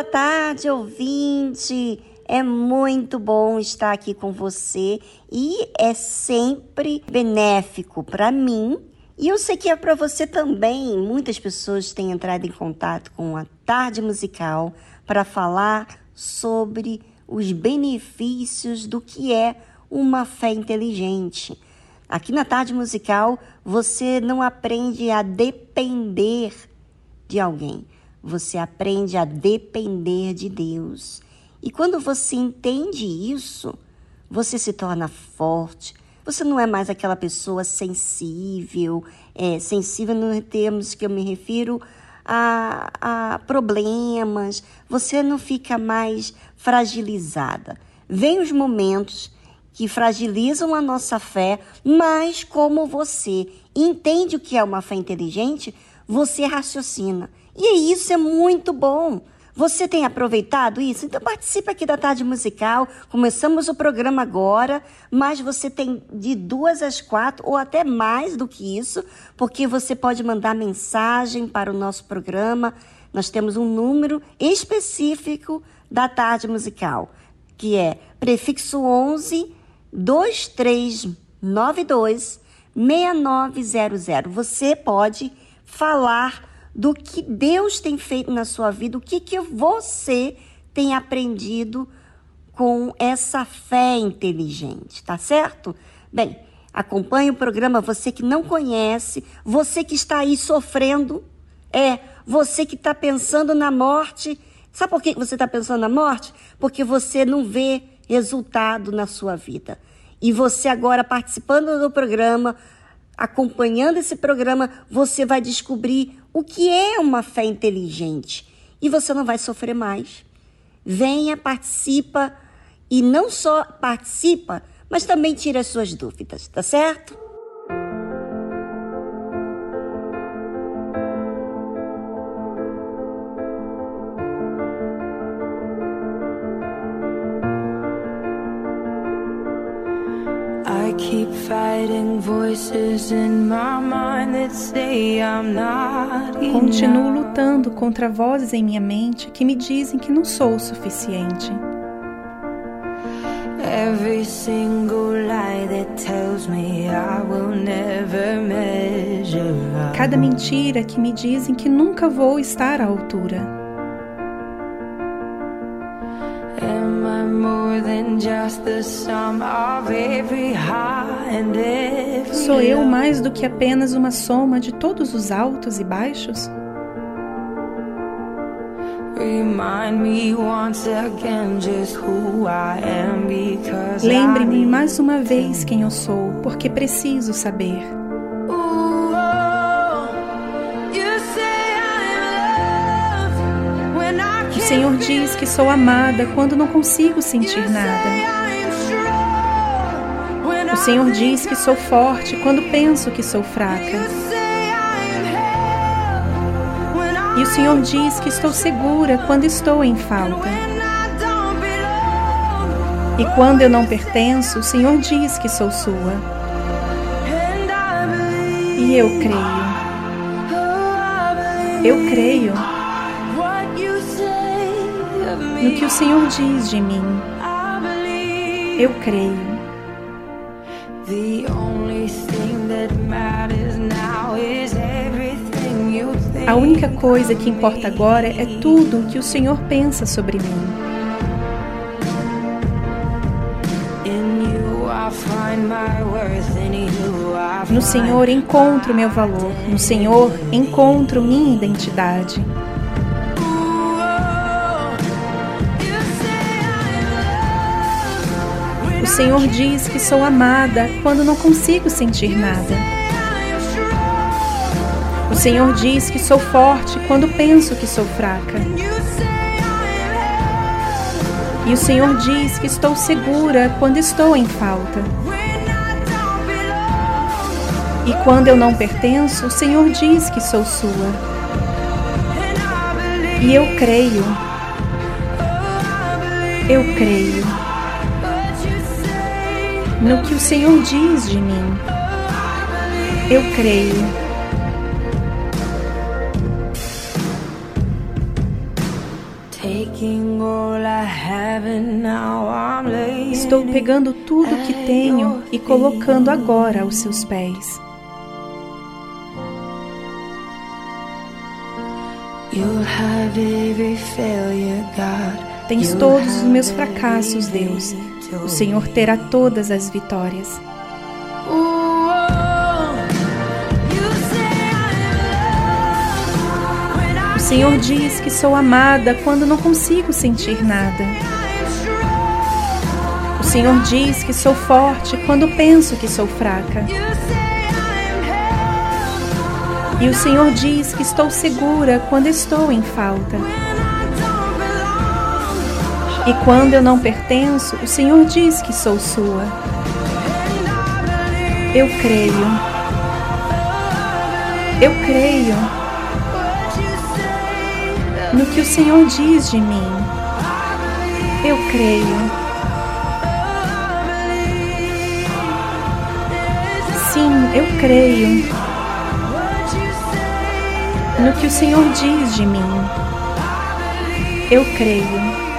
Boa tarde, ouvinte. É muito bom estar aqui com você e é sempre benéfico para mim. E eu sei que é para você também. Muitas pessoas têm entrado em contato com a tarde musical para falar sobre os benefícios do que é uma fé inteligente. Aqui na tarde musical, você não aprende a depender de alguém você aprende a depender de Deus. E quando você entende isso, você se torna forte. Você não é mais aquela pessoa sensível, é, sensível no termos que eu me refiro a, a problemas. Você não fica mais fragilizada. Vem os momentos que fragilizam a nossa fé, mas como você entende o que é uma fé inteligente, você raciocina. E isso é muito bom. Você tem aproveitado isso? Então participe aqui da tarde musical. Começamos o programa agora, mas você tem de duas às quatro ou até mais do que isso, porque você pode mandar mensagem para o nosso programa. Nós temos um número específico da tarde musical, que é prefixo 11 2392 6900. Você pode falar do que Deus tem feito na sua vida, o que, que você tem aprendido com essa fé inteligente, tá certo? Bem, acompanhe o programa, você que não conhece, você que está aí sofrendo, É, você que está pensando na morte. Sabe por que você está pensando na morte? Porque você não vê resultado na sua vida. E você agora participando do programa, acompanhando esse programa, você vai descobrir o que é uma fé inteligente. E você não vai sofrer mais. Venha, participa e não só participa, mas também tira as suas dúvidas, tá certo? Continuo lutando contra vozes em minha mente que me dizem que não sou o suficiente. Cada mentira que me dizem que nunca vou estar à altura. Sou eu mais do que apenas uma soma de todos os altos e baixos? Lembre-me mais uma vez quem eu sou, porque preciso saber. Senhor diz que sou amada quando não consigo sentir nada. O Senhor diz que sou forte quando penso que sou fraca. E o Senhor diz que estou segura quando estou em falta. E quando eu não pertenço, o Senhor diz que sou sua. E eu creio. Eu creio no que o Senhor diz de mim. Eu creio. A única coisa que importa agora é tudo o que o Senhor pensa sobre mim. No Senhor encontro meu valor, no Senhor encontro minha identidade. Senhor diz que sou amada quando não consigo sentir nada. O Senhor diz que sou forte quando penso que sou fraca. E o Senhor diz que estou segura quando estou em falta. E quando eu não pertenço, o Senhor diz que sou sua. E eu creio. Eu creio no que o Senhor diz de mim. Eu creio. Estou pegando tudo que tenho e colocando agora aos seus pés. Tens todos os meus fracassos, Deus o Senhor terá todas as vitórias. O Senhor diz que sou amada quando não consigo sentir nada. O Senhor diz que sou forte quando penso que sou fraca. E o Senhor diz que estou segura quando estou em falta. E quando eu não pertenço, o Senhor diz que sou sua. Eu creio. Eu creio no que o Senhor diz de mim. Eu creio. Sim, eu creio no que o Senhor diz de mim. Eu creio.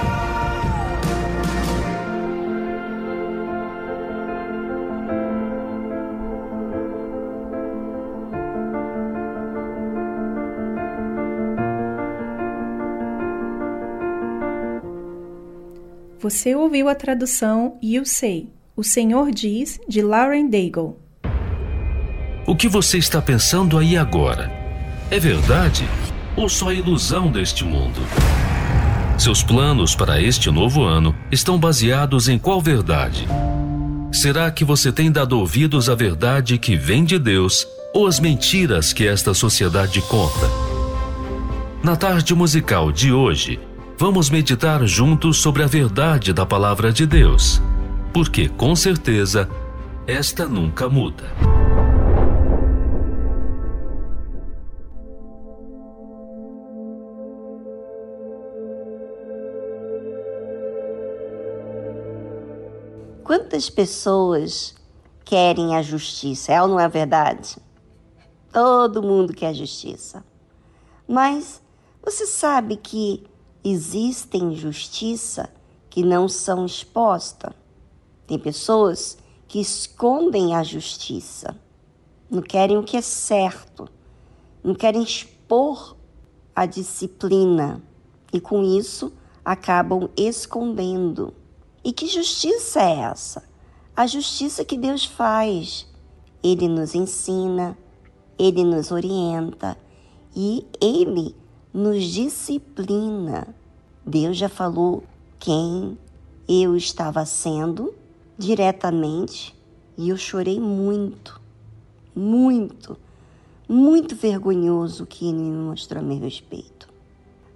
Você ouviu a tradução You Say, O Senhor Diz, de Lauren Daigle. O que você está pensando aí agora? É verdade ou só ilusão deste mundo? Seus planos para este novo ano estão baseados em qual verdade? Será que você tem dado ouvidos à verdade que vem de Deus ou às mentiras que esta sociedade conta? Na tarde musical de hoje, vamos meditar juntos sobre a verdade da palavra de Deus, porque com certeza esta nunca muda. Quantas pessoas querem a justiça? É ou não é verdade? Todo mundo quer justiça. Mas você sabe que existem justiça que não são expostas? Tem pessoas que escondem a justiça, não querem o que é certo, não querem expor a disciplina e com isso acabam escondendo e que justiça é essa? A justiça que Deus faz. Ele nos ensina, ele nos orienta e ele nos disciplina. Deus já falou quem eu estava sendo diretamente e eu chorei muito, muito, muito vergonhoso que ele me mostrou a meu respeito.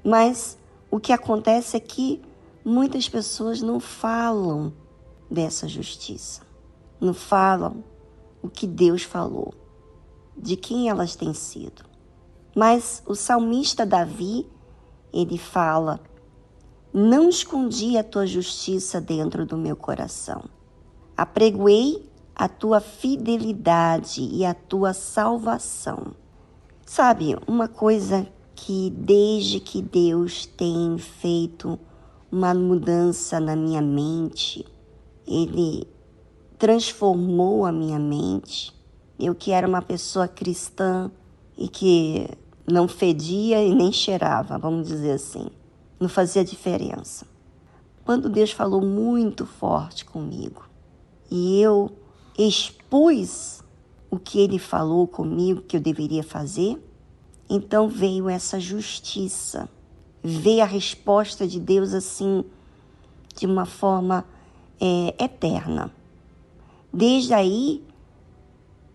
Mas o que acontece é que muitas pessoas não falam dessa justiça, não falam o que Deus falou, de quem elas têm sido. Mas o salmista Davi, ele fala: Não escondi a tua justiça dentro do meu coração. Apregoei a tua fidelidade e a tua salvação. Sabe, uma coisa que desde que Deus tem feito uma mudança na minha mente. Ele transformou a minha mente. Eu que era uma pessoa cristã e que não fedia e nem cheirava, vamos dizer assim. Não fazia diferença. Quando Deus falou muito forte comigo e eu expus o que ele falou comigo que eu deveria fazer, então veio essa justiça ver a resposta de Deus assim, de uma forma é, eterna. Desde aí,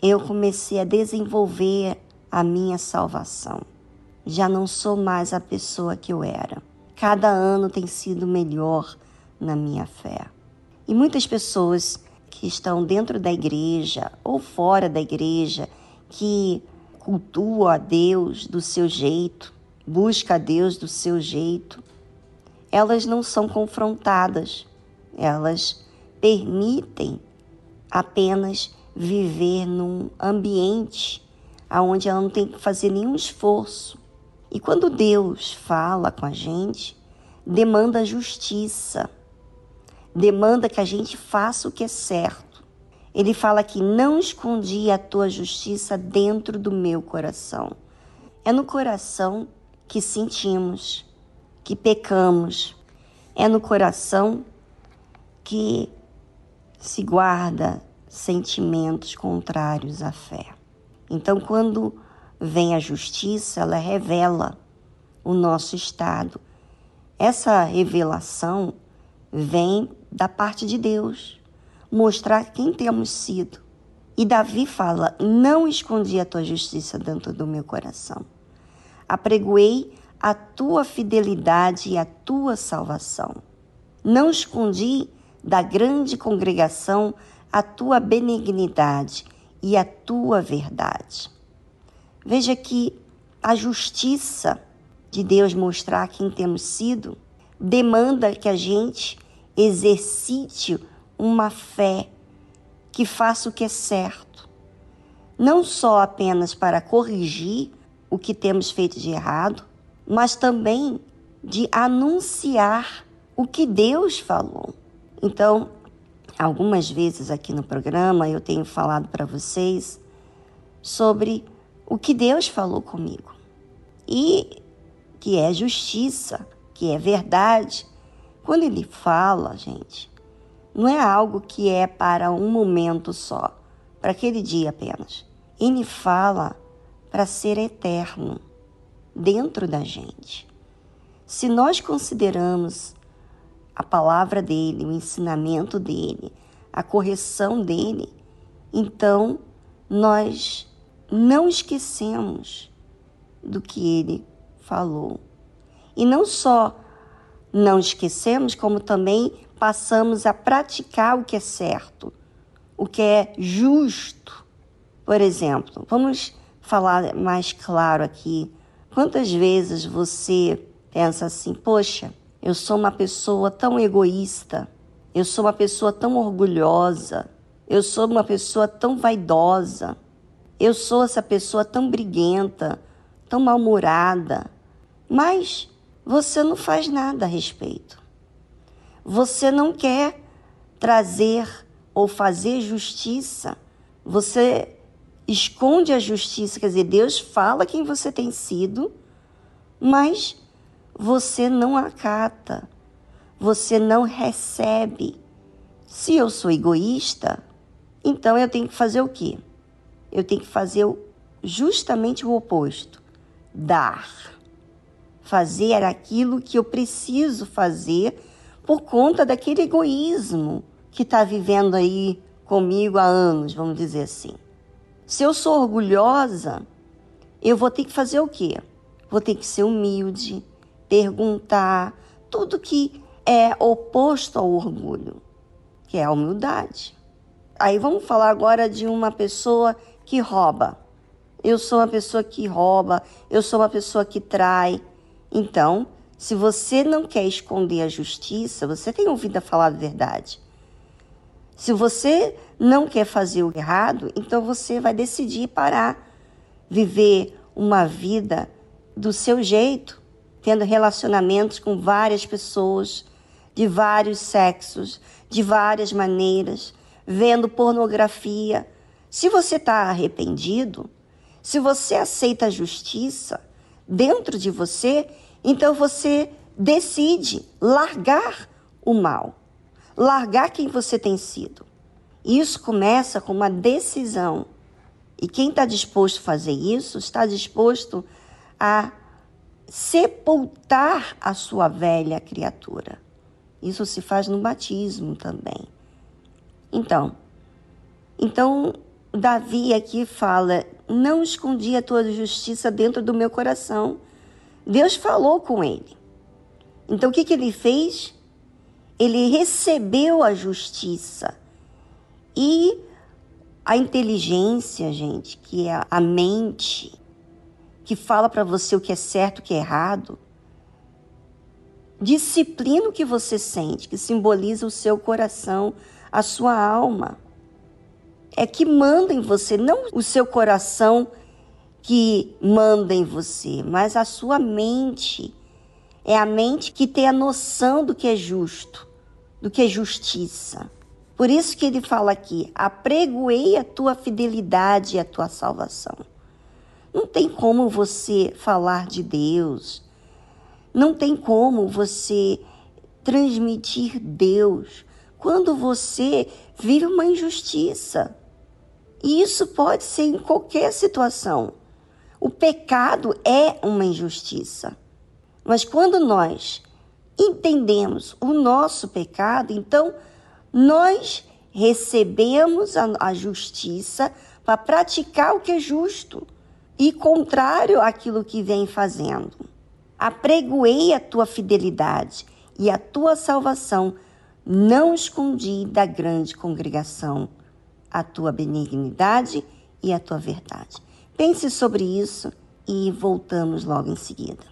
eu comecei a desenvolver a minha salvação. Já não sou mais a pessoa que eu era. Cada ano tem sido melhor na minha fé. E muitas pessoas que estão dentro da igreja ou fora da igreja, que cultuam a Deus do seu jeito, busca a Deus do seu jeito, elas não são confrontadas, elas permitem apenas viver num ambiente onde ela não tem que fazer nenhum esforço. E quando Deus fala com a gente, demanda justiça, demanda que a gente faça o que é certo. Ele fala que não escondi a tua justiça dentro do meu coração. É no coração que sentimos, que pecamos. É no coração que se guarda sentimentos contrários à fé. Então, quando vem a justiça, ela revela o nosso estado. Essa revelação vem da parte de Deus, mostrar quem temos sido. E Davi fala: Não escondi a tua justiça dentro do meu coração apregoei a tua fidelidade e a tua salvação. Não escondi da grande congregação a tua benignidade e a tua verdade. Veja que a justiça de Deus mostrar quem temos sido demanda que a gente exercite uma fé que faça o que é certo, não só apenas para corrigir o que temos feito de errado, mas também de anunciar o que Deus falou. Então, algumas vezes aqui no programa eu tenho falado para vocês sobre o que Deus falou comigo. E que é justiça, que é verdade. Quando ele fala, gente, não é algo que é para um momento só, para aquele dia apenas. Ele fala para ser eterno. dentro da gente. Se nós consideramos a palavra dele, o ensinamento dele, a correção dele, então nós não esquecemos do que ele falou. E não só não esquecemos, como também passamos a praticar o que é certo, o que é justo. Por exemplo, vamos falar mais claro aqui. Quantas vezes você pensa assim, poxa, eu sou uma pessoa tão egoísta, eu sou uma pessoa tão orgulhosa, eu sou uma pessoa tão vaidosa, eu sou essa pessoa tão briguenta, tão mal-humorada, mas você não faz nada a respeito. Você não quer trazer ou fazer justiça. Você esconde a justiça, quer dizer, Deus fala quem você tem sido, mas você não acata, você não recebe. Se eu sou egoísta, então eu tenho que fazer o quê? Eu tenho que fazer justamente o oposto: dar. Fazer aquilo que eu preciso fazer por conta daquele egoísmo que está vivendo aí comigo há anos, vamos dizer assim. Se eu sou orgulhosa, eu vou ter que fazer o quê? Vou ter que ser humilde, perguntar, tudo que é oposto ao orgulho, que é a humildade. Aí vamos falar agora de uma pessoa que rouba. Eu sou uma pessoa que rouba, eu sou uma pessoa que trai. Então, se você não quer esconder a justiça, você tem ouvido a falar a verdade. Se você não quer fazer o errado, então você vai decidir parar, viver uma vida do seu jeito, tendo relacionamentos com várias pessoas, de vários sexos, de várias maneiras, vendo pornografia. Se você está arrependido, se você aceita a justiça dentro de você, então você decide largar o mal largar quem você tem sido. Isso começa com uma decisão. E quem está disposto a fazer isso está disposto a sepultar a sua velha criatura. Isso se faz no batismo também. Então, então Davi aqui fala: não escondi a tua justiça dentro do meu coração. Deus falou com ele. Então o que, que ele fez? ele recebeu a justiça. E a inteligência, gente, que é a mente, que fala para você o que é certo, o que é errado, disciplina o que você sente, que simboliza o seu coração, a sua alma. É que manda em você, não o seu coração que manda em você, mas a sua mente. É a mente que tem a noção do que é justo do que justiça. Por isso que ele fala aqui: apregoei a tua fidelidade e a tua salvação. Não tem como você falar de Deus, não tem como você transmitir Deus quando você vive uma injustiça. E isso pode ser em qualquer situação. O pecado é uma injustiça. Mas quando nós entendemos o nosso pecado, então nós recebemos a, a justiça para praticar o que é justo e contrário àquilo que vem fazendo. Apregoei a tua fidelidade e a tua salvação, não escondi da grande congregação a tua benignidade e a tua verdade. Pense sobre isso e voltamos logo em seguida.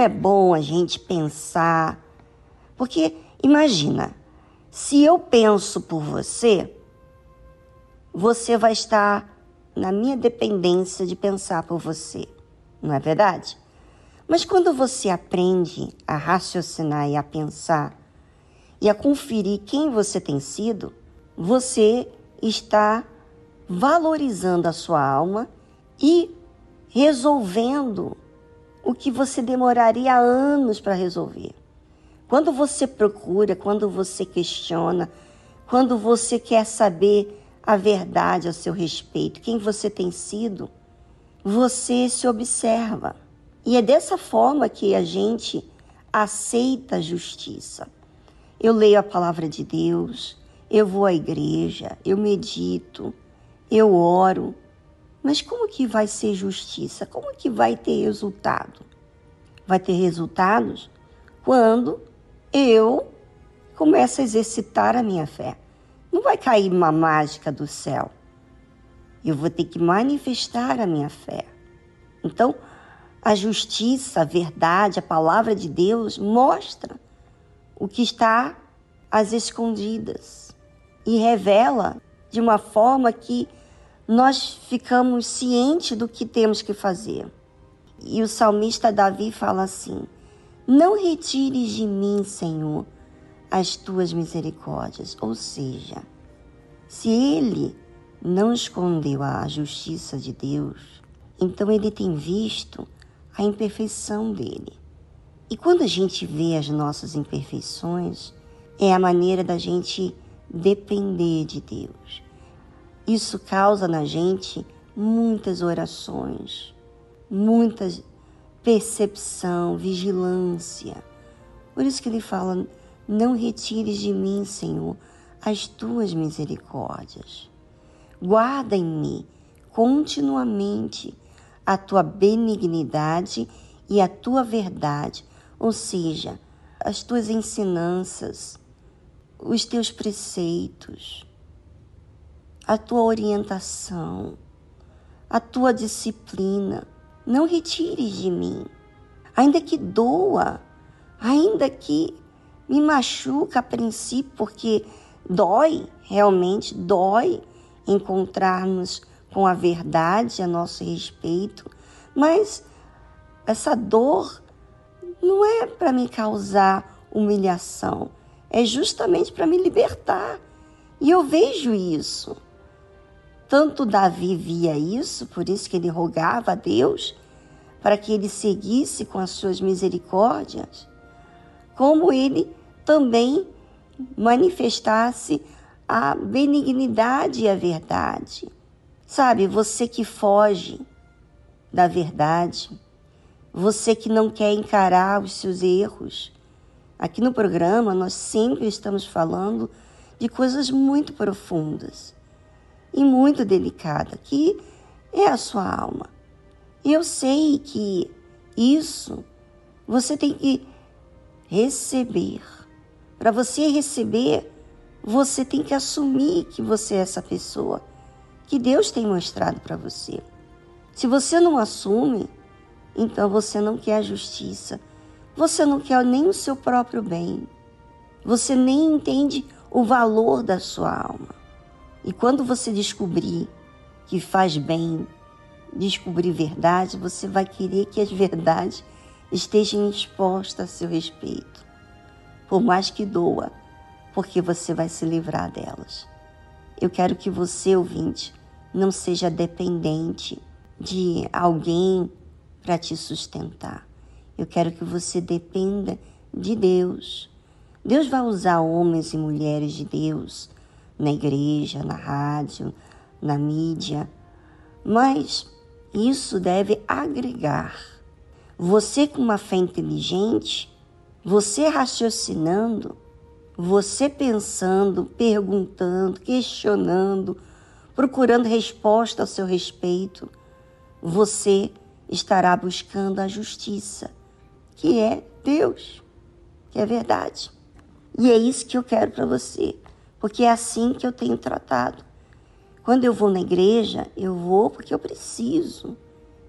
É bom a gente pensar? Porque imagina, se eu penso por você, você vai estar na minha dependência de pensar por você, não é verdade? Mas quando você aprende a raciocinar e a pensar e a conferir quem você tem sido, você está valorizando a sua alma e resolvendo o que você demoraria anos para resolver. Quando você procura, quando você questiona, quando você quer saber a verdade a seu respeito, quem você tem sido, você se observa. E é dessa forma que a gente aceita a justiça. Eu leio a palavra de Deus, eu vou à igreja, eu medito, eu oro. Mas como que vai ser justiça? Como que vai ter resultado? Vai ter resultados quando eu começo a exercitar a minha fé. Não vai cair uma mágica do céu. Eu vou ter que manifestar a minha fé. Então, a justiça, a verdade, a palavra de Deus mostra o que está às escondidas e revela de uma forma que nós ficamos cientes do que temos que fazer. E o salmista Davi fala assim: Não retires de mim, Senhor, as tuas misericórdias. Ou seja, se ele não escondeu a justiça de Deus, então ele tem visto a imperfeição dele. E quando a gente vê as nossas imperfeições, é a maneira da gente depender de Deus. Isso causa na gente muitas orações, muita percepção, vigilância. Por isso que ele fala: Não retires de mim, Senhor, as tuas misericórdias. Guarda em mim continuamente a tua benignidade e a tua verdade, ou seja, as tuas ensinanças, os teus preceitos, a tua orientação, a tua disciplina. Não retires de mim, ainda que doa, ainda que me machuca a princípio, porque dói, realmente dói encontrarmos com a verdade a nosso respeito, mas essa dor não é para me causar humilhação, é justamente para me libertar. E eu vejo isso. Tanto Davi via isso, por isso que ele rogava a Deus para que ele seguisse com as suas misericórdias, como ele também manifestasse a benignidade e a verdade. Sabe, você que foge da verdade, você que não quer encarar os seus erros. Aqui no programa nós sempre estamos falando de coisas muito profundas e muito delicadas, que é a sua alma. Eu sei que isso você tem que receber. Para você receber, você tem que assumir que você é essa pessoa que Deus tem mostrado para você. Se você não assume, então você não quer a justiça. Você não quer nem o seu próprio bem. Você nem entende o valor da sua alma. E quando você descobrir que faz bem, descobrir verdade, você vai querer que as verdades estejam expostas a seu respeito. Por mais que doa, porque você vai se livrar delas. Eu quero que você, ouvinte, não seja dependente de alguém para te sustentar. Eu quero que você dependa de Deus. Deus vai usar homens e mulheres de Deus na igreja, na rádio, na mídia, mas isso deve agregar. Você com uma fé inteligente, você raciocinando, você pensando, perguntando, questionando, procurando resposta ao seu respeito, você estará buscando a justiça, que é Deus, que é verdade. E é isso que eu quero para você, porque é assim que eu tenho tratado. Quando eu vou na igreja, eu vou porque eu preciso.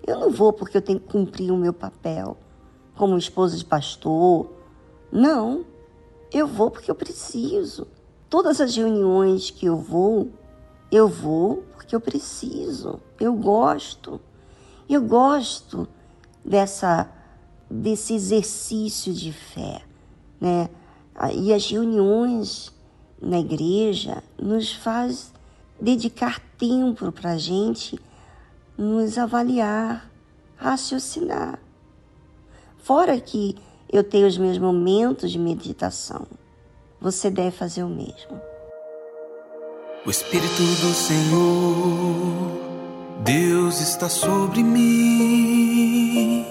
Eu não vou porque eu tenho que cumprir o meu papel como esposa de pastor. Não, eu vou porque eu preciso. Todas as reuniões que eu vou, eu vou porque eu preciso. Eu gosto. Eu gosto dessa desse exercício de fé, né? E as reuniões na igreja nos faz dedicar tempo para a gente nos avaliar, raciocinar. Fora que eu tenho os meus momentos de meditação, você deve fazer o mesmo. O Espírito do Senhor, Deus está sobre mim.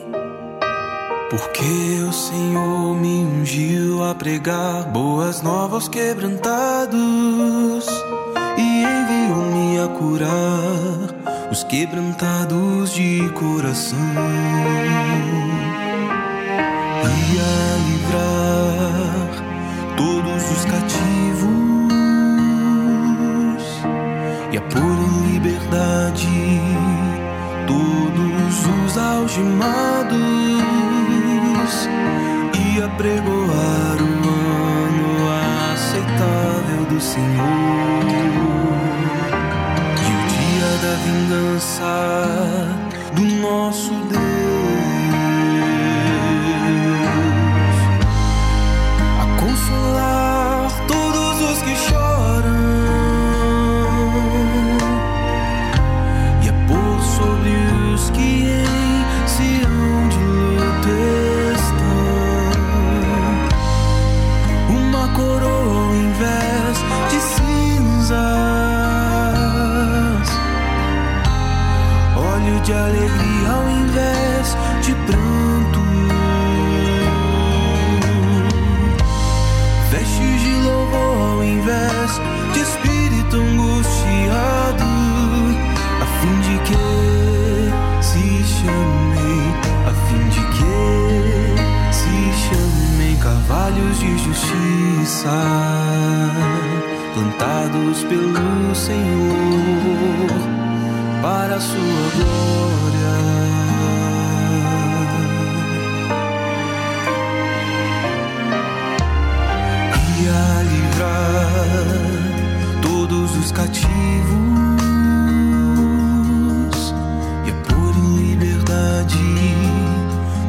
Porque o Senhor me ungiu a pregar boas novas quebrantados e enviou-me a curar os quebrantados de coração e a livrar todos os cativos e a pôr em liberdade todos os algemados apregoar o ano aceitável do Senhor. E o dia da vingança do nosso plantados pelo Senhor para a sua glória. E a livrar todos os cativos e a em liberdade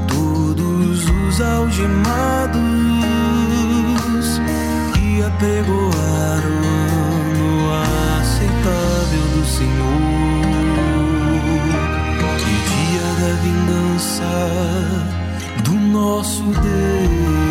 todos os algemados apregoar o ano aceitável do Senhor e dia da vingança do nosso Deus.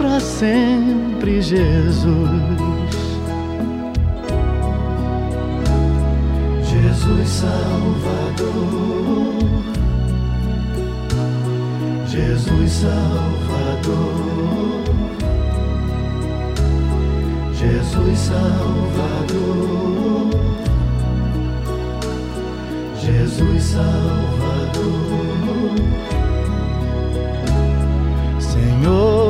para sempre, Jesus. Jesus Salvador, Jesus Salvador, Jesus Salvador, Jesus Salvador. Senhor,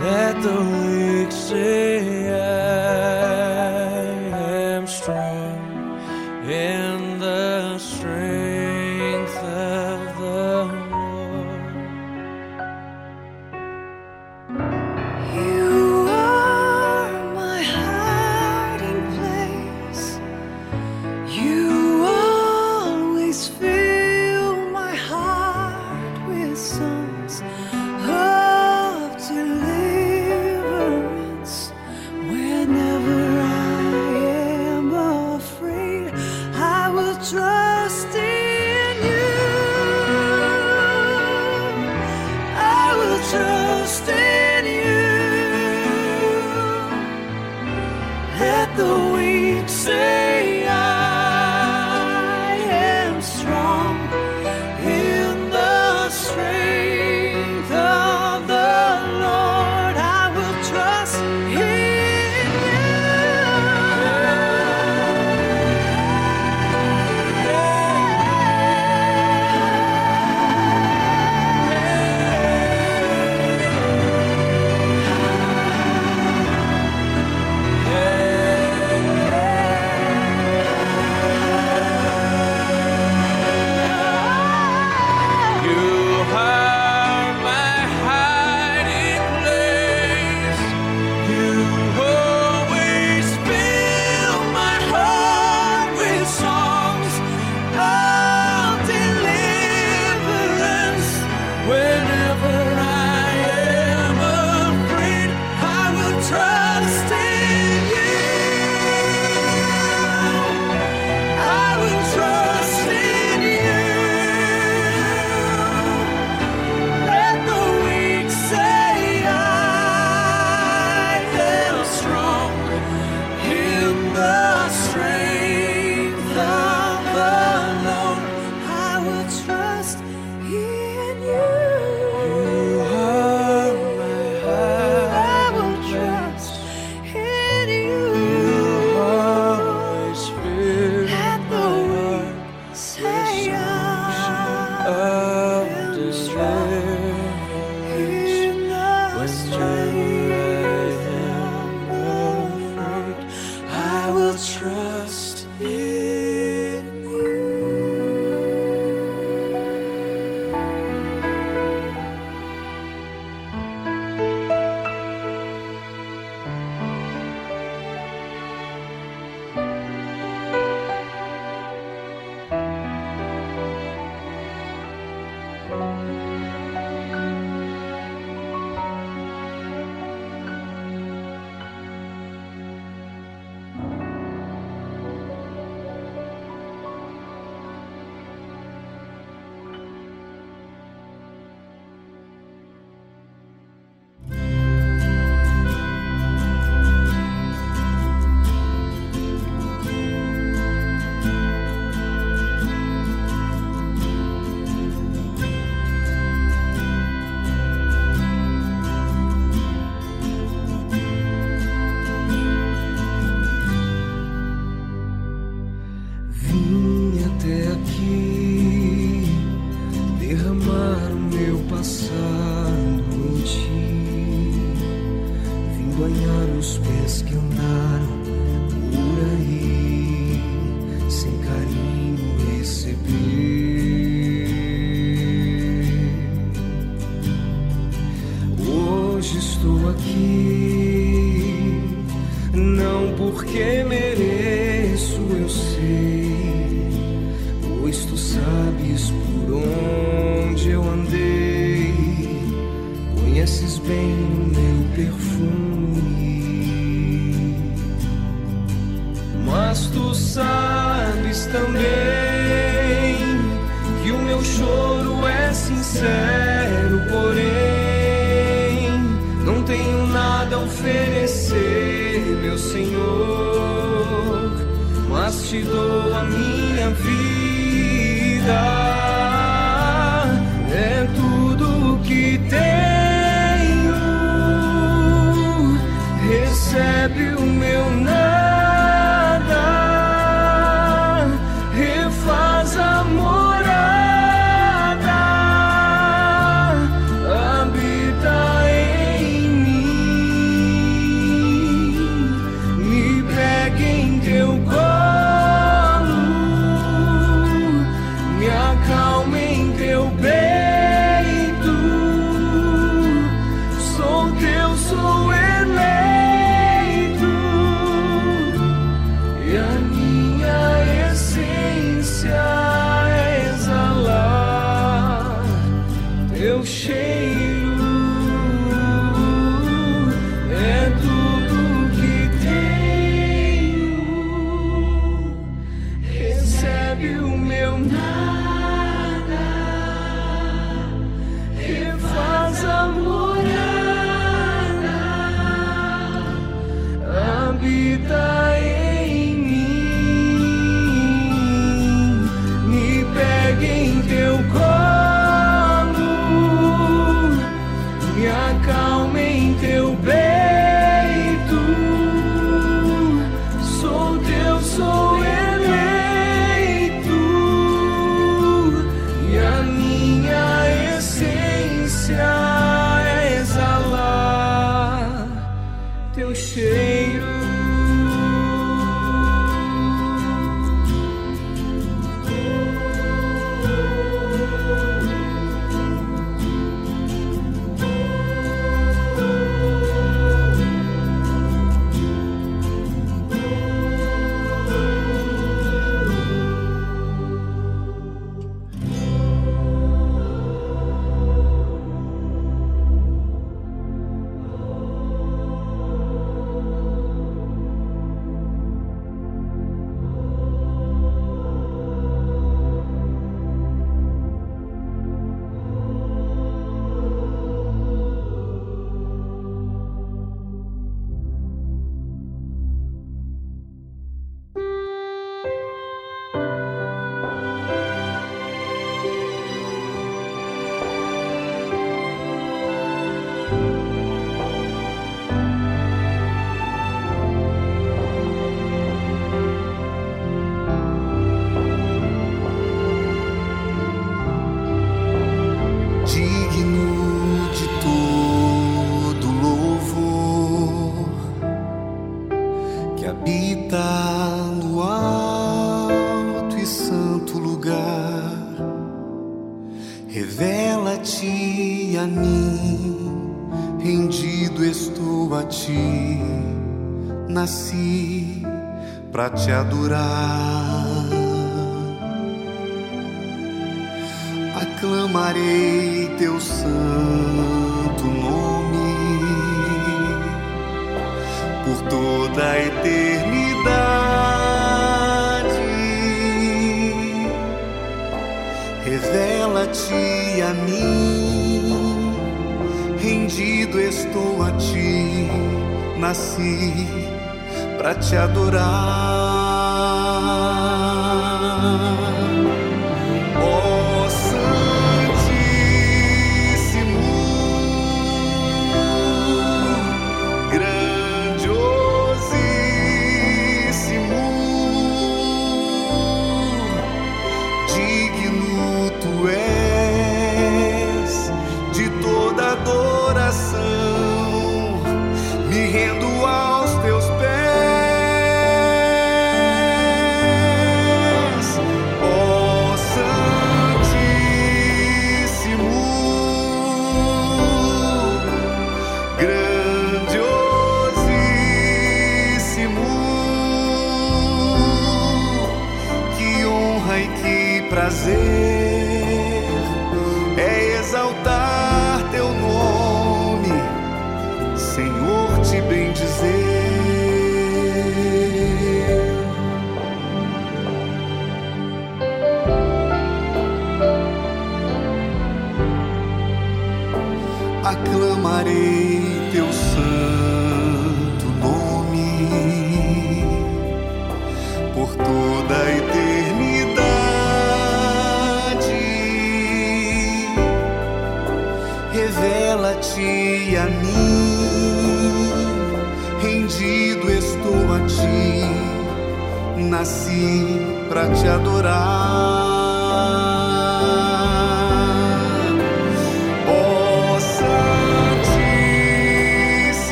Let the weak say I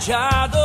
manchado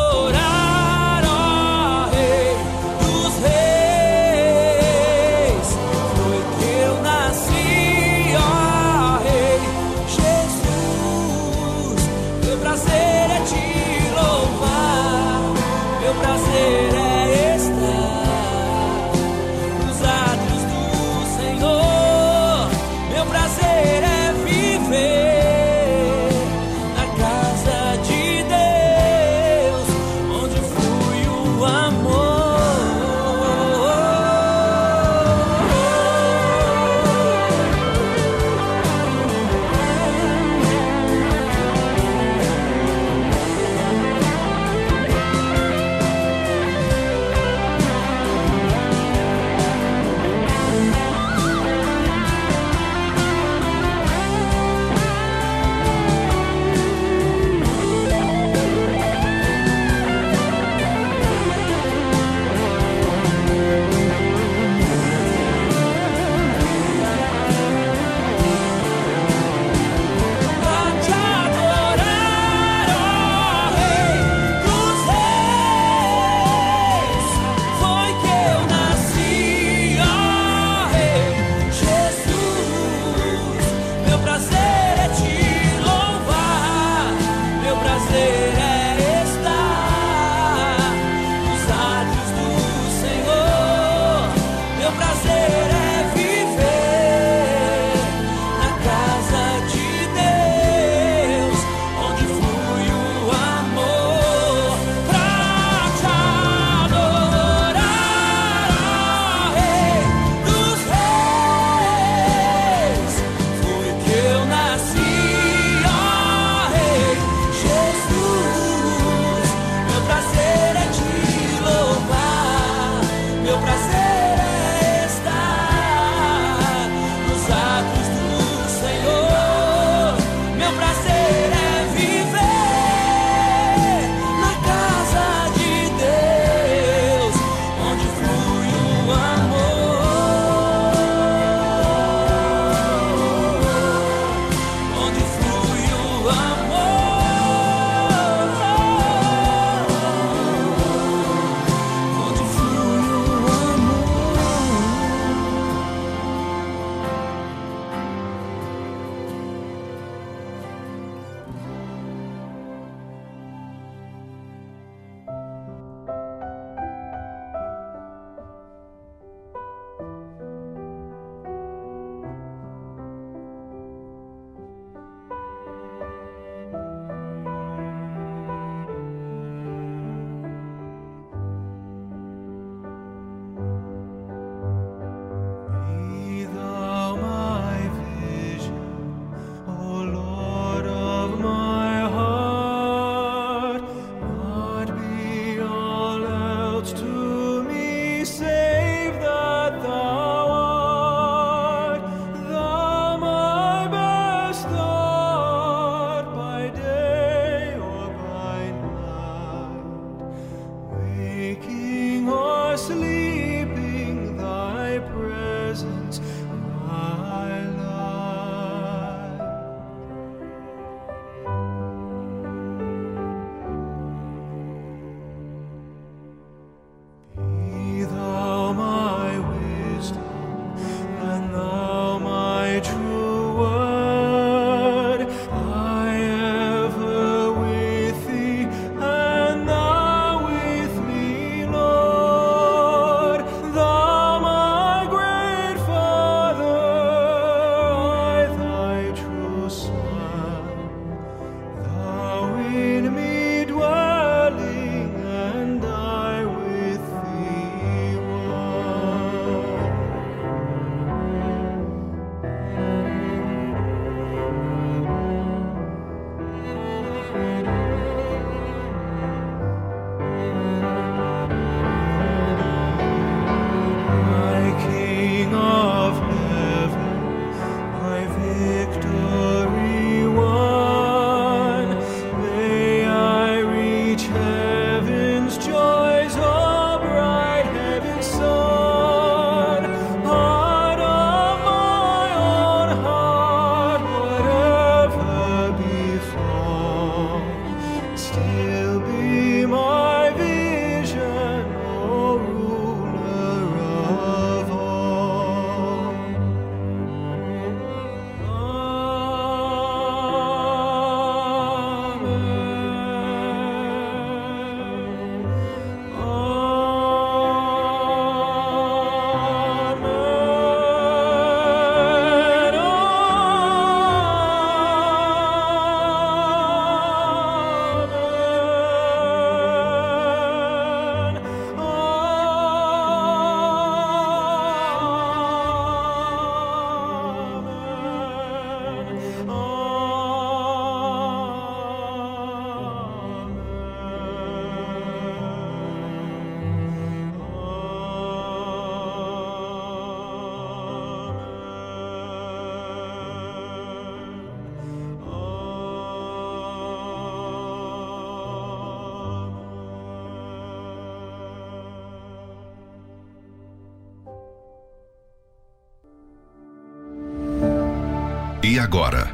E agora,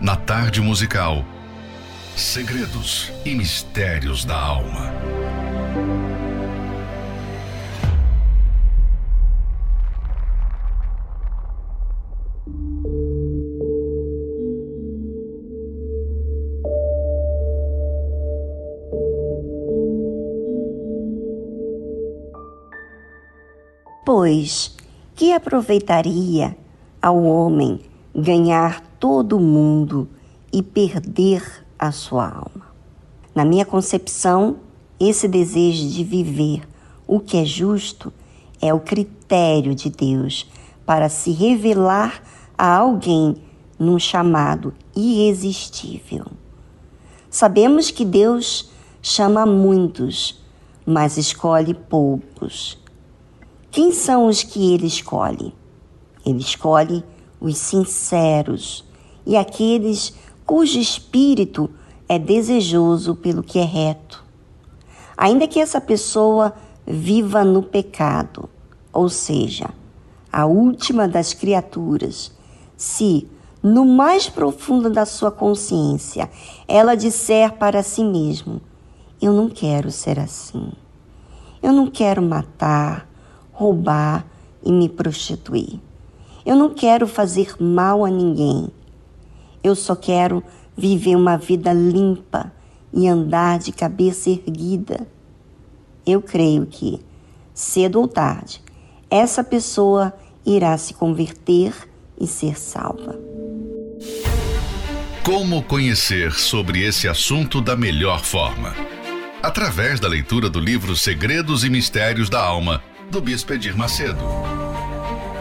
na tarde musical, segredos e mistérios da alma. Pois que aproveitaria ao homem ganhar todo mundo e perder a sua alma? Na minha concepção, esse desejo de viver o que é justo é o critério de Deus para se revelar a alguém num chamado irresistível. Sabemos que Deus chama muitos, mas escolhe poucos. Quem são os que ele escolhe? Ele escolhe os sinceros e aqueles cujo espírito é desejoso pelo que é reto. Ainda que essa pessoa viva no pecado, ou seja, a última das criaturas, se no mais profundo da sua consciência ela disser para si mesma: Eu não quero ser assim. Eu não quero matar, roubar e me prostituir. Eu não quero fazer mal a ninguém. Eu só quero viver uma vida limpa e andar de cabeça erguida. Eu creio que, cedo ou tarde, essa pessoa irá se converter e ser salva. Como conhecer sobre esse assunto da melhor forma? Através da leitura do livro Segredos e Mistérios da Alma, do Bispo Edir Macedo.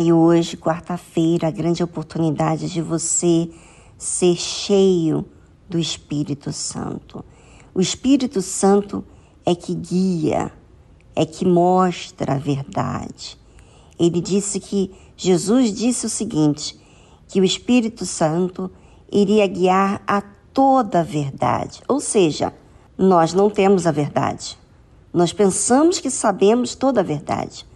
aí hoje, quarta-feira, a grande oportunidade de você ser cheio do Espírito Santo. O Espírito Santo é que guia, é que mostra a verdade. Ele disse que Jesus disse o seguinte: que o Espírito Santo iria guiar a toda a verdade. Ou seja, nós não temos a verdade. Nós pensamos que sabemos toda a verdade,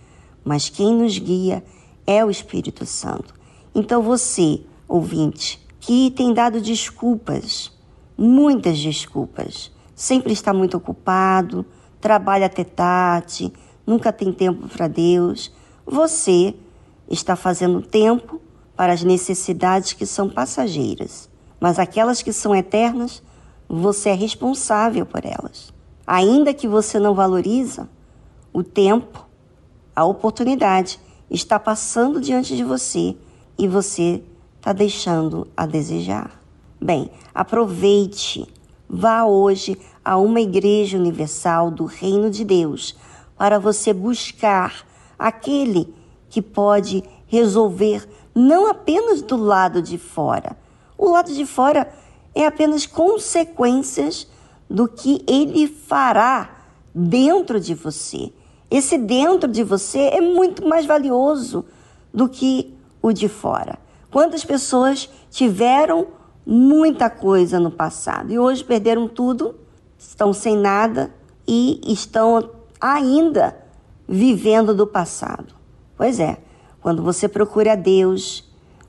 mas quem nos guia é o Espírito Santo. Então você, ouvinte, que tem dado desculpas, muitas desculpas, sempre está muito ocupado, trabalha até tarde, nunca tem tempo para Deus, você está fazendo tempo para as necessidades que são passageiras, mas aquelas que são eternas, você é responsável por elas. Ainda que você não valoriza, o tempo, a oportunidade está passando diante de você e você está deixando a desejar. Bem, aproveite, vá hoje a uma igreja universal do Reino de Deus para você buscar aquele que pode resolver não apenas do lado de fora. O lado de fora é apenas consequências do que ele fará dentro de você. Esse dentro de você é muito mais valioso do que o de fora. Quantas pessoas tiveram muita coisa no passado e hoje perderam tudo, estão sem nada e estão ainda vivendo do passado? Pois é, quando você procura a Deus,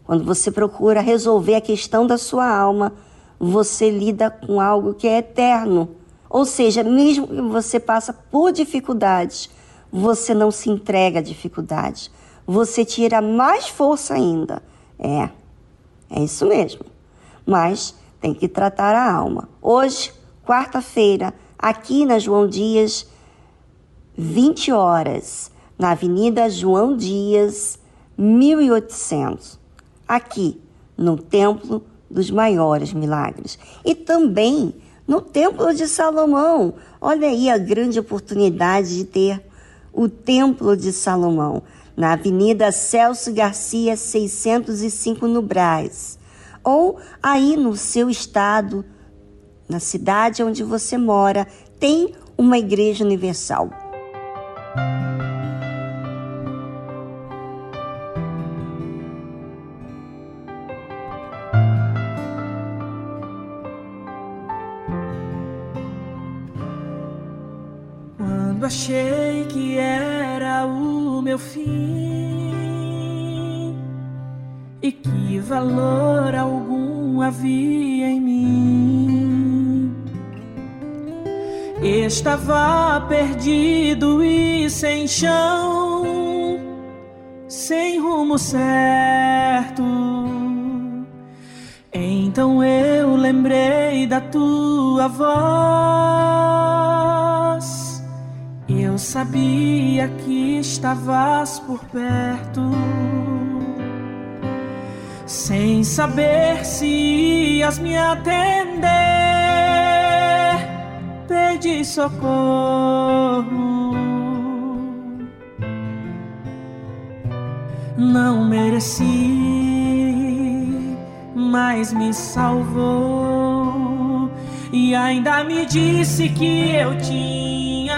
quando você procura resolver a questão da sua alma, você lida com algo que é eterno. Ou seja, mesmo que você passa por dificuldades, você não se entrega a dificuldades. Você tira mais força ainda. É, é isso mesmo. Mas tem que tratar a alma. Hoje, quarta-feira, aqui na João Dias, 20 horas, na Avenida João Dias, 1800, aqui no Templo dos Maiores Milagres. E também no Templo de Salomão. Olha aí a grande oportunidade de ter o Templo de Salomão, na Avenida Celso Garcia, 605, no Brás. Ou aí no seu estado, na cidade onde você mora, tem uma igreja universal. Quando achei que era o meu fim e que valor algum havia em mim, estava perdido e sem chão, sem rumo certo. Então eu lembrei da tua voz. Eu sabia que estavas por perto, sem saber se ias me atender. Pedi socorro, não mereci, mas me salvou e ainda me disse que eu tinha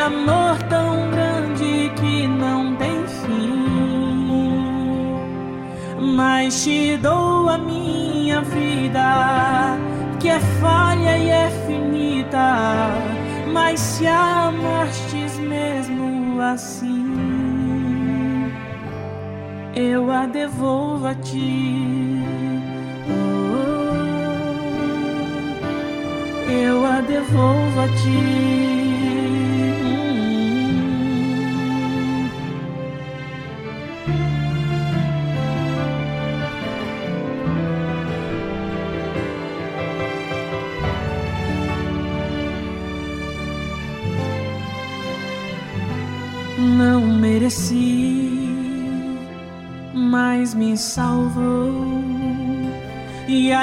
amor tão grande que não tem fim. Mas te dou a minha vida, que é falha e é finita. Mas se amastes mesmo assim, eu a devolvo a ti. Oh, eu a devolvo a ti.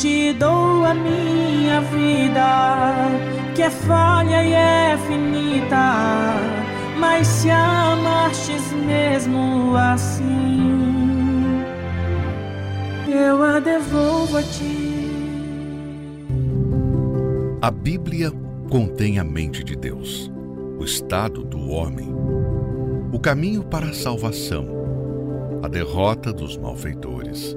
te dou a minha vida, que é falha e é finita. Mas se amastes mesmo assim, eu a devolvo a ti. A Bíblia contém a mente de Deus, o estado do homem, o caminho para a salvação, a derrota dos malfeitores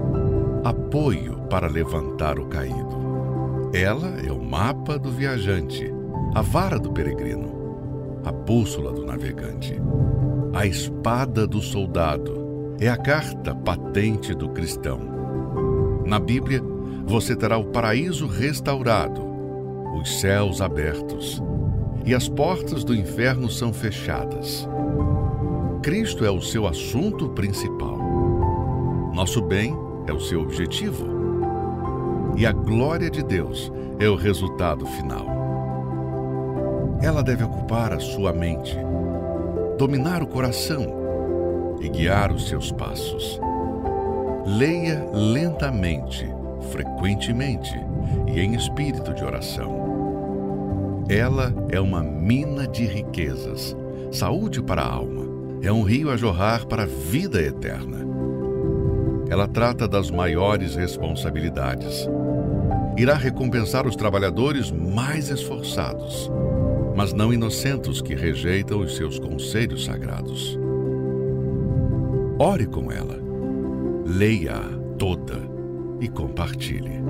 apoio para levantar o caído. Ela é o mapa do viajante, a vara do peregrino, a bússola do navegante, a espada do soldado, é a carta patente do cristão. Na Bíblia, você terá o paraíso restaurado, os céus abertos e as portas do inferno são fechadas. Cristo é o seu assunto principal. Nosso bem é o seu objetivo. E a glória de Deus é o resultado final. Ela deve ocupar a sua mente, dominar o coração e guiar os seus passos. Leia lentamente, frequentemente e em espírito de oração. Ela é uma mina de riquezas, saúde para a alma, é um rio a jorrar para a vida eterna. Ela trata das maiores responsabilidades. Irá recompensar os trabalhadores mais esforçados, mas não inocentes que rejeitam os seus conselhos sagrados. Ore com ela, leia-a toda e compartilhe.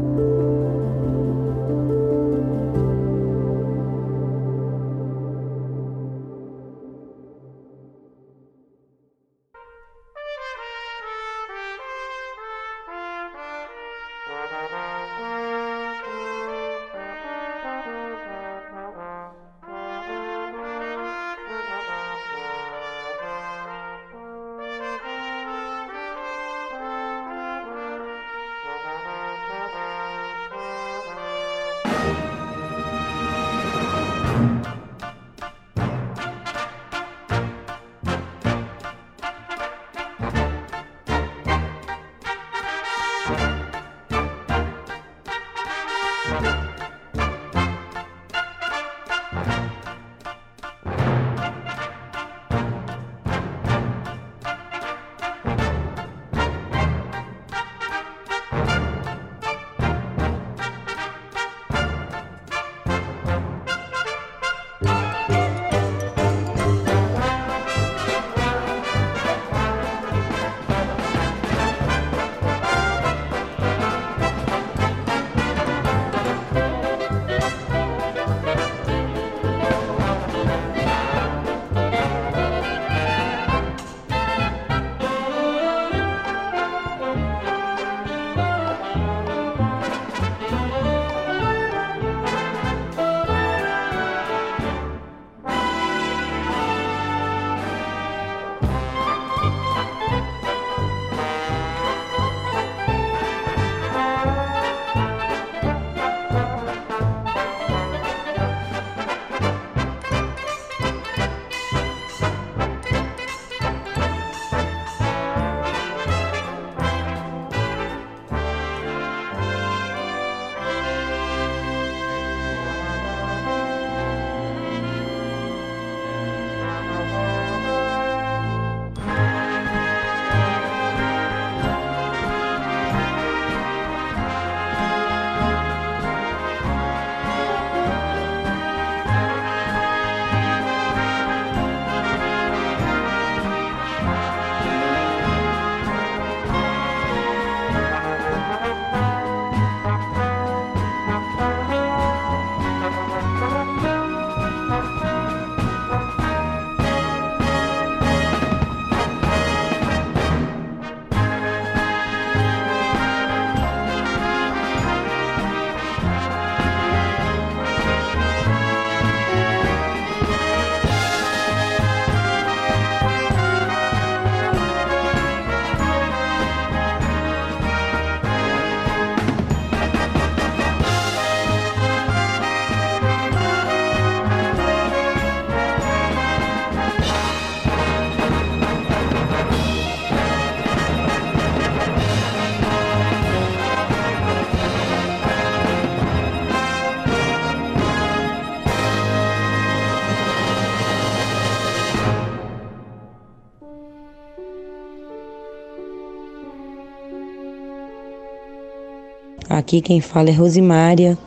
Aqui quem fala é Rosimária,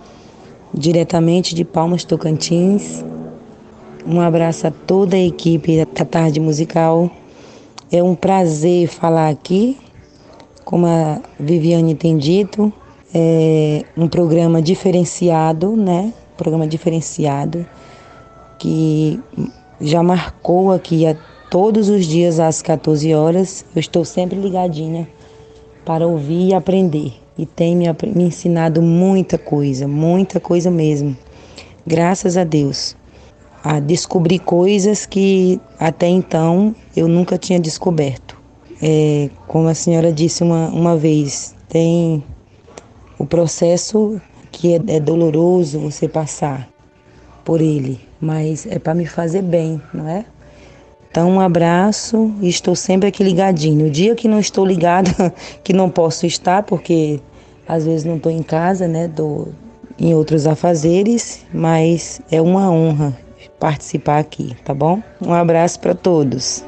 diretamente de Palmas Tocantins. Um abraço a toda a equipe da Tarde Musical. É um prazer falar aqui, como a Viviane tem dito, é um programa diferenciado, né? Programa diferenciado que já marcou aqui a todos os dias às 14 horas. Eu estou sempre ligadinha para ouvir e aprender. E tem me, me ensinado muita coisa, muita coisa mesmo. Graças a Deus. A descobrir coisas que até então eu nunca tinha descoberto. É, como a senhora disse uma, uma vez, tem o processo que é, é doloroso você passar por ele, mas é para me fazer bem, não é? Então, um abraço e estou sempre aqui ligadinho. O dia que não estou ligada, que não posso estar, porque às vezes não estou em casa, né? Tô em outros afazeres, mas é uma honra participar aqui, tá bom? Um abraço para todos.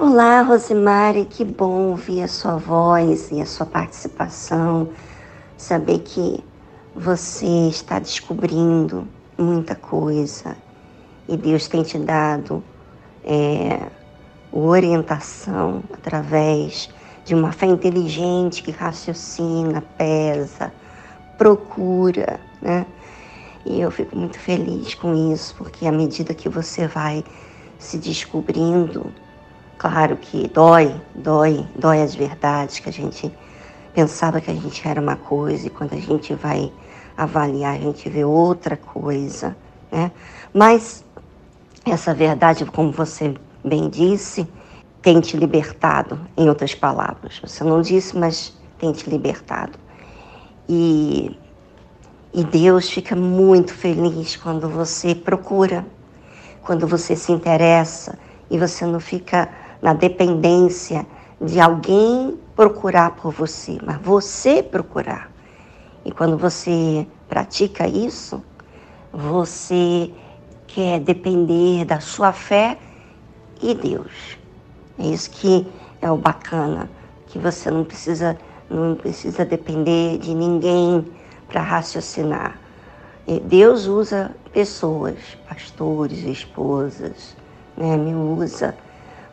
Olá, Rosemary, que bom ouvir a sua voz e a sua participação, saber que você está descobrindo muita coisa e Deus tem te dado é, orientação através de uma fé inteligente que raciocina, pesa, procura, né? E eu fico muito feliz com isso, porque à medida que você vai se descobrindo, claro que dói, dói, dói as verdades que a gente pensava que a gente era uma coisa e quando a gente vai avaliar a gente vê outra coisa, né? Mas essa verdade, como você bem disse, tem te libertado, em outras palavras. Você não disse, mas tem te libertado. E, e Deus fica muito feliz quando você procura, quando você se interessa e você não fica na dependência de alguém procurar por você, mas você procurar. E quando você pratica isso, você quer depender da sua fé e Deus. É isso que é o bacana, que você não precisa não precisa depender de ninguém para raciocinar. Deus usa pessoas, pastores, esposas, né, me usa,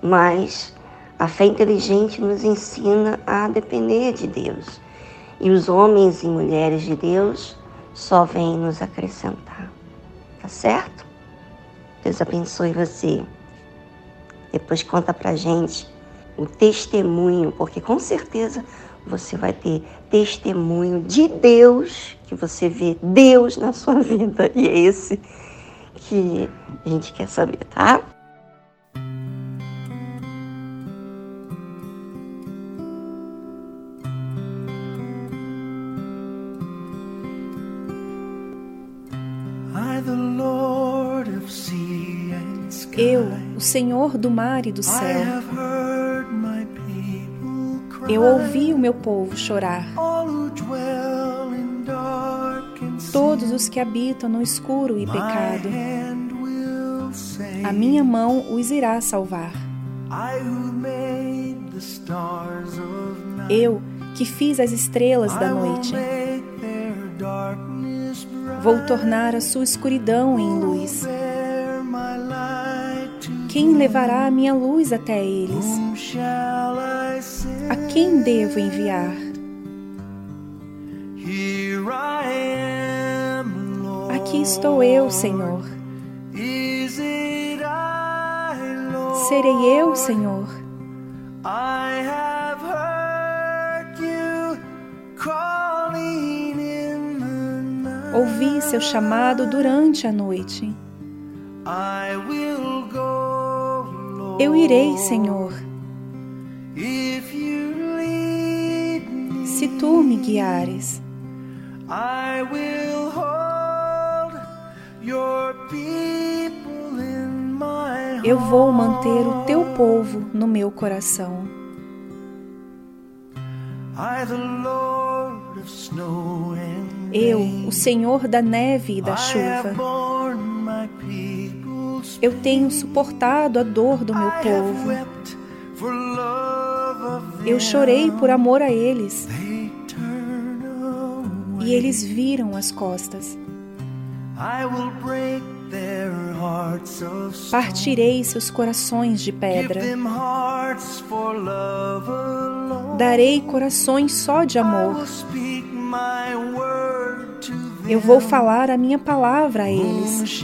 mas a fé inteligente nos ensina a depender de Deus. E os homens e mulheres de Deus só vêm nos acrescentar. Tá certo? Deus abençoe você. Depois conta pra gente o testemunho, porque com certeza você vai ter testemunho de Deus, que você vê Deus na sua vida. E é esse que a gente quer saber, tá? O Senhor do mar e do céu, eu ouvi o meu povo chorar. Todos os que habitam no escuro e pecado, a minha mão os irá salvar. Eu, que fiz as estrelas da noite, vou tornar a sua escuridão em luz. Quem levará a minha luz até eles? A quem devo enviar? Aqui estou eu, Senhor. Serei eu, Senhor. Ouvi seu chamado durante a noite. Eu irei, Senhor. Se tu me guiares, eu vou manter o teu povo no meu coração. Eu, o Senhor da neve e da chuva, eu tenho suportado a dor do meu povo Eu chorei por amor a eles. E eles viram as costas. Partirei seus corações de pedra. Darei corações só de amor. Eu vou falar a minha palavra a eles.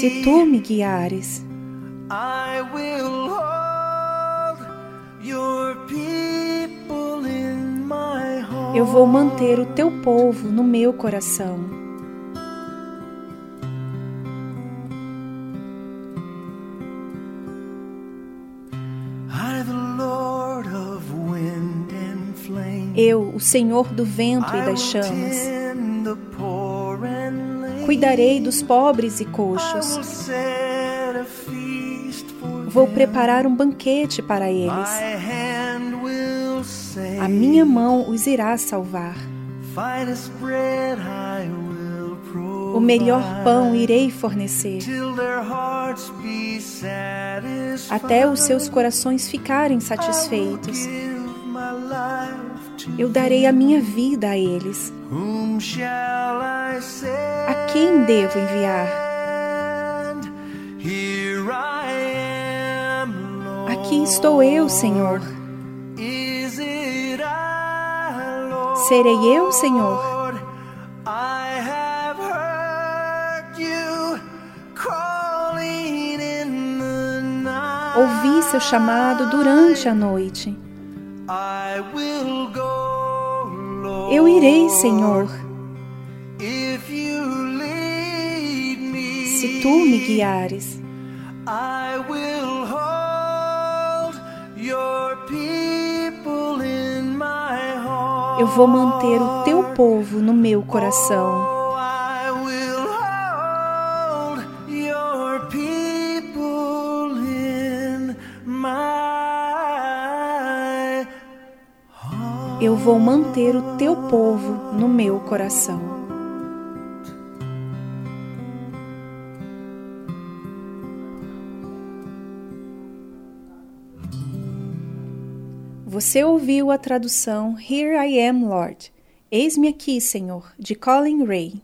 Se tu me guiares, eu vou manter o teu povo no meu coração. Eu, o Senhor do vento e das chamas, cuidarei dos pobres e coxos. Vou preparar um banquete para eles. A minha mão os irá salvar. O melhor pão irei fornecer, até os seus corações ficarem satisfeitos. Eu darei a minha vida a eles. A quem devo enviar? Aqui estou eu, Senhor. Serei eu, Senhor. Ouvi seu chamado durante a noite. Eu irei, Senhor. Se tu me guiares, eu vou manter o teu povo no meu coração. Eu vou manter o teu povo no meu coração. Você ouviu a tradução Here I Am, Lord. Eis-me aqui, Senhor, de Colin Ray.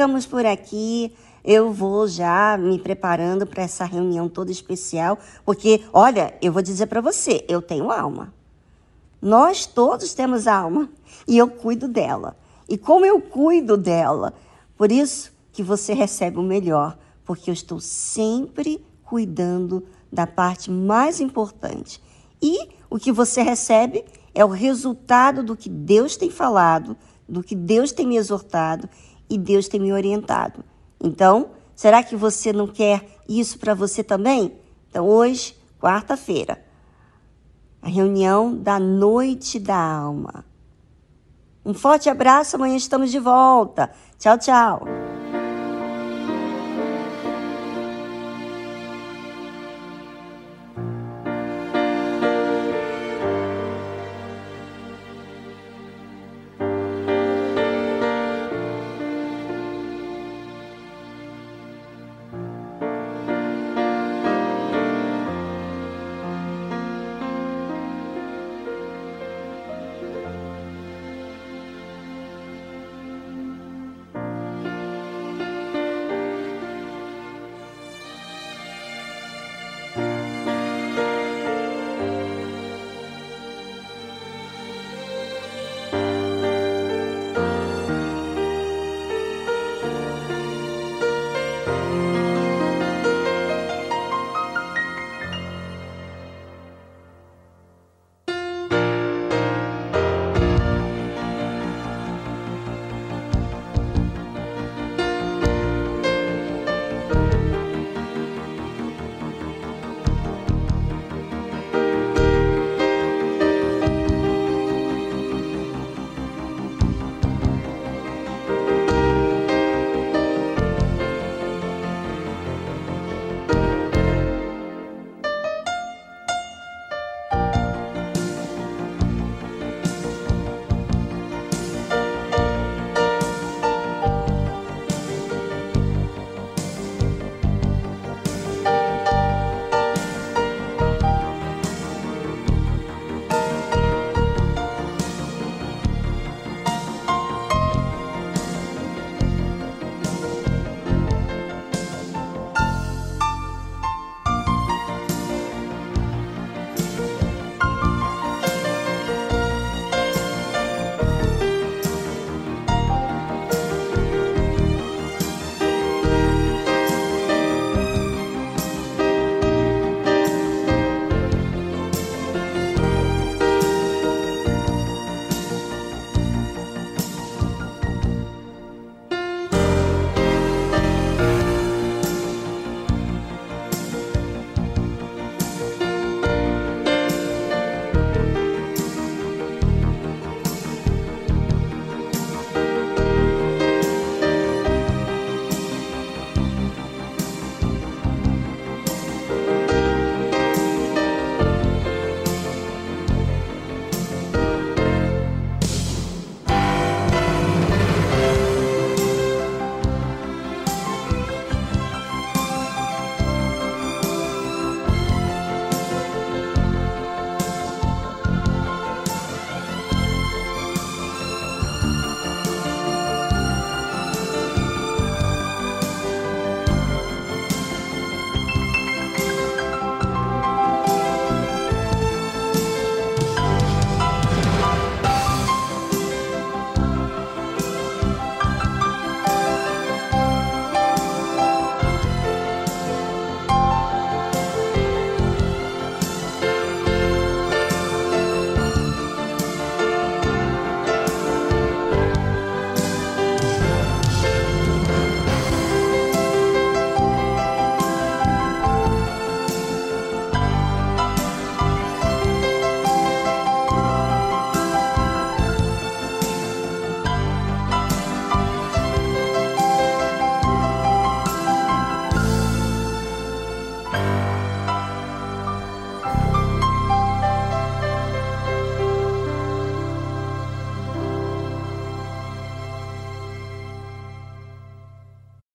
Ficamos por aqui. Eu vou já me preparando para essa reunião toda especial, porque, olha, eu vou dizer para você, eu tenho alma. Nós todos temos alma e eu cuido dela. E como eu cuido dela, por isso que você recebe o melhor, porque eu estou sempre cuidando da parte mais importante. E o que você recebe é o resultado do que Deus tem falado, do que Deus tem me exortado e Deus tem me orientado. Então, será que você não quer isso para você também? Então, hoje, quarta-feira, a reunião da Noite da Alma. Um forte abraço, amanhã estamos de volta. Tchau, tchau.